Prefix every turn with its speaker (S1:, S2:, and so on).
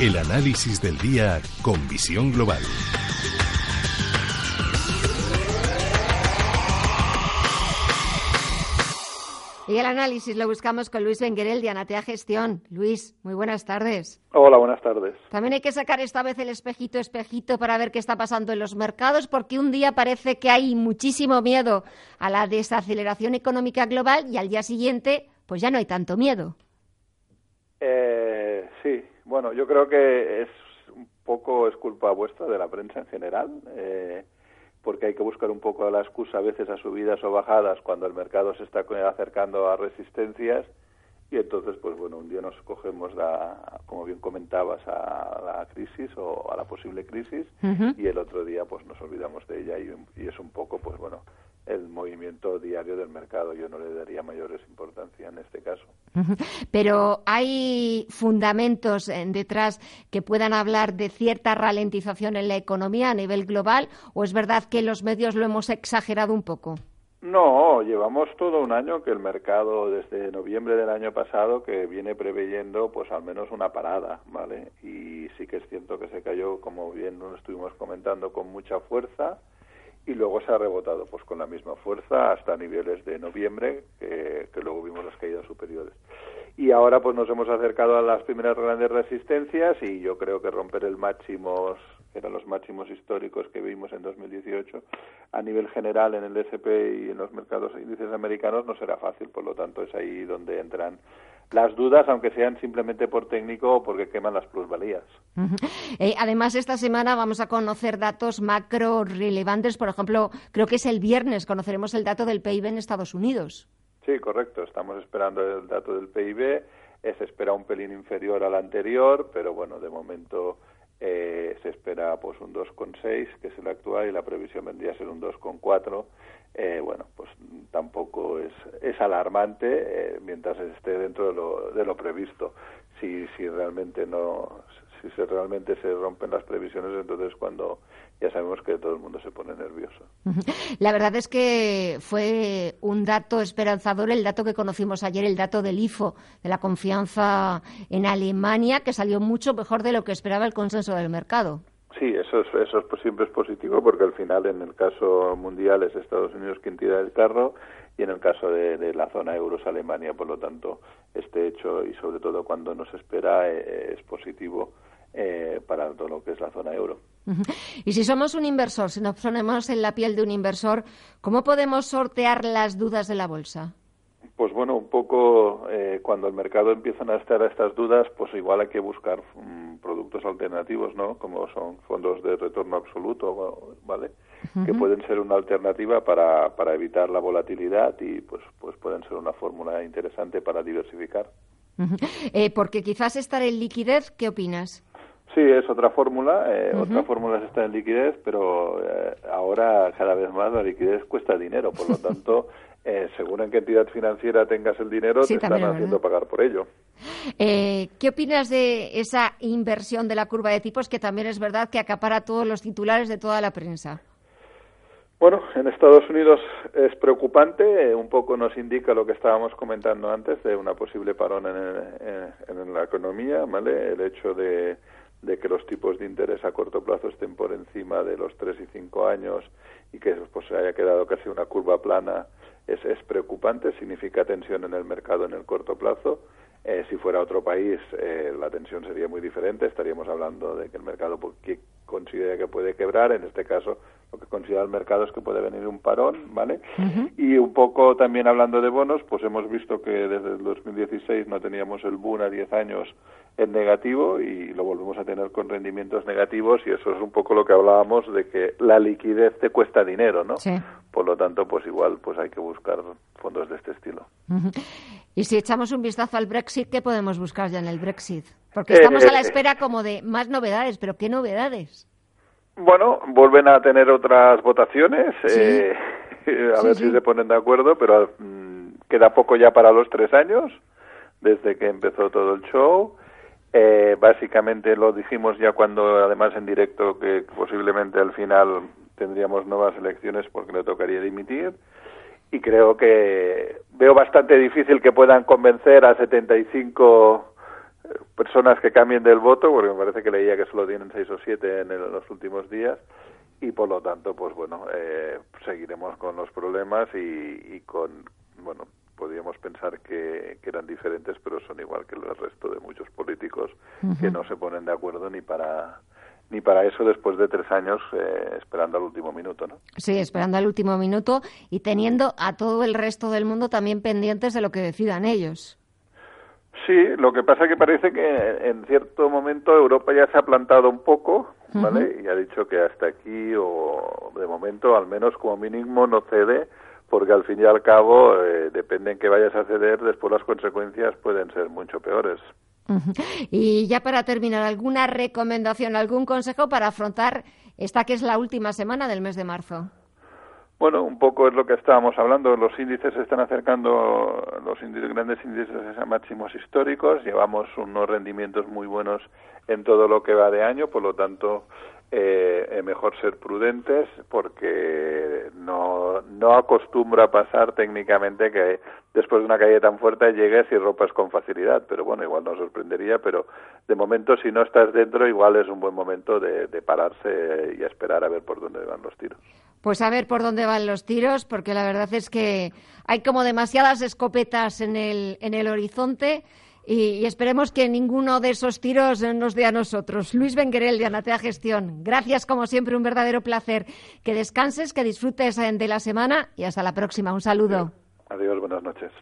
S1: El análisis del día con visión global.
S2: Y el análisis lo buscamos con Luis Benguerel de Anatea Gestión. Luis, muy buenas tardes.
S3: Hola, buenas tardes.
S2: También hay que sacar esta vez el espejito, espejito para ver qué está pasando en los mercados, porque un día parece que hay muchísimo miedo a la desaceleración económica global y al día siguiente, pues ya no hay tanto miedo.
S3: Eh, sí, bueno, yo creo que es un poco es culpa vuestra de la prensa en general. Eh, porque hay que buscar un poco la excusa a veces a subidas o bajadas cuando el mercado se está acercando a resistencias y entonces pues bueno un día nos cogemos la, como bien comentabas a la crisis o a la posible crisis y el otro día pues nos olvidamos de ella y, y es un poco pues bueno el movimiento diario del mercado. Yo no le daría mayores importancia en este caso.
S2: Pero ¿hay fundamentos eh, detrás que puedan hablar de cierta ralentización en la economía a nivel global o es verdad que los medios lo hemos exagerado un poco?
S3: No, llevamos todo un año que el mercado, desde noviembre del año pasado, que viene preveyendo pues al menos una parada, ¿vale? Y sí que es cierto que se cayó, como bien lo estuvimos comentando, con mucha fuerza y luego se ha rebotado pues con la misma fuerza hasta niveles de noviembre que, luego vimos las caídas superiores. Y ahora pues nos hemos acercado a las primeras grandes resistencias y yo creo que romper el máximos eran los máximos históricos que vimos en 2018 a nivel general en el S&P y en los mercados índices americanos no será fácil. Por lo tanto es ahí donde entran las dudas, aunque sean simplemente por técnico o porque queman las plusvalías.
S2: Eh, además, esta semana vamos a conocer datos macro relevantes. Por ejemplo, creo que es el viernes, conoceremos el dato del PIB en Estados Unidos.
S3: Sí, correcto. Estamos esperando el dato del PIB. Se espera un pelín inferior al anterior, pero bueno, de momento eh, se espera pues un 2,6, que es el actual, y la previsión vendría a ser un 2,4 eh, bueno, pues tampoco es, es alarmante eh, mientras esté dentro de lo, de lo previsto. Si, si realmente no, si se realmente se rompen las previsiones, entonces cuando ya sabemos que todo el mundo se pone nervioso.
S2: La verdad es que fue un dato esperanzador el dato que conocimos ayer, el dato del IFO, de la confianza en Alemania, que salió mucho mejor de lo que esperaba el consenso del mercado.
S3: Sí, eso, es, eso pues siempre es positivo porque al final en el caso mundial es Estados Unidos quien tira el carro y en el caso de, la zona euro es Alemania. Por lo tanto, este hecho y sobre todo cuando nos espera eh, es positivo eh, para todo lo que es la zona euro.
S2: Y si somos un inversor, si nos ponemos en la piel de un inversor, ¿cómo podemos sortear las dudas de la bolsa?
S3: Pues bueno, un poco eh, cuando el mercado empieza a estar estas dudas, pues igual hay que buscar mm, productos alternativos, ¿no? Como son fondos de retorno absoluto, ¿vale? Que pueden ser una alternativa para, para evitar la volatilidad y pues, pues pueden ser una fórmula interesante para diversificar.
S2: eh, porque quizás estar en liquidez, ¿qué opinas?
S3: Sí, es otra fórmula. Eh, Otra fórmula es estar en liquidez, pero eh, ahora cada vez más la liquidez cuesta dinero. Por lo tanto, eh, según en qué entidad financiera tengas el dinero, te están haciendo pagar por ello.
S2: Eh, ¿Qué opinas de esa inversión de la curva de tipos que también es verdad que acapara todos los titulares de toda la prensa?
S3: Bueno, en Estados Unidos es preocupante, eh, un poco nos indica lo que estábamos comentando antes de una posible parón en, la economía, ¿vale? El hecho de, de, que los tipos de interés a corto plazo estén por encima de los 3 y 5 años y que pues, se haya quedado casi una curva plana es, es preocupante, significa tensión en el mercado en el corto plazo. Eh, si fuera otro país, eh, la tensión sería muy diferente. Estaríamos hablando de que el mercado que considera que puede quebrar. En este caso, lo que considera el mercado es que puede venir un parón, ¿vale? Y un poco también hablando de bonos, pues hemos visto que desde el 2016 no teníamos el boom a 10 años en negativo y lo volvemos a tener con rendimientos negativos y eso es un poco lo que hablábamos de que la liquidez te cuesta dinero, ¿no? Por lo tanto, pues igual pues hay que buscar fondos de este estilo.
S2: Y si echamos un vistazo al Brexit, ¿qué podemos buscar ya en el Brexit? Porque estamos a la eh, espera como de más novedades, pero ¿qué novedades?
S3: Bueno, vuelven a tener otras votaciones, eh, a ver si se ponen de acuerdo, pero mm, queda poco ya para los tres años, desde que empezó todo el show. Eh, básicamente lo dijimos ya cuando, además en directo, que posiblemente al final tendríamos nuevas elecciones porque le tocaría dimitir. Y creo que veo bastante difícil que puedan convencer a 75 personas que cambien del voto, porque me parece que leía que solo tienen seis o siete en, los últimos días, y por lo tanto, pues bueno, eh, seguiremos con los problemas y, con, bueno, podríamos pensar que, eran diferentes, pero son igual que el resto de muchos políticos que no se ponen de acuerdo ni para ni para eso después de tres años eh, esperando al último minuto, ¿no?
S2: Sí, esperando al último minuto y teniendo a todo el resto del mundo también pendientes de lo que decidan ellos.
S3: Sí, lo que pasa es que parece que en cierto momento Europa ya se ha plantado un poco, ¿vale? Y ha dicho que hasta aquí o de momento al menos como mínimo no cede, porque al fin y al cabo eh, depende en que vayas a ceder, después las consecuencias pueden ser mucho peores.
S2: Y ya para terminar, ¿alguna recomendación, algún consejo para afrontar esta que es la última semana del mes de marzo?
S3: Bueno, un poco es lo que estábamos hablando. Los índices se están acercando, los grandes índices a máximos históricos. Llevamos unos rendimientos muy buenos en todo lo que va de año, por lo tanto, eh, mejor ser prudentes porque no, no acostumbra pasar técnicamente que después de una caída tan fuerte llegues y ropas con facilidad. Pero bueno, igual nos sorprendería, pero de momento si no estás dentro, igual es un buen momento de pararse y esperar a ver por dónde van los tiros.
S2: Pues a ver por dónde van los tiros, porque la verdad es que hay como demasiadas escopetas en el, en el horizonte y, esperemos que ninguno de esos tiros nos dé a nosotros. Luis Benguerel de Anatea Gestión, gracias como siempre, un verdadero placer. Que descanses, que disfrutes de la semana y hasta la próxima. Un saludo.
S3: Adiós, buenas noches.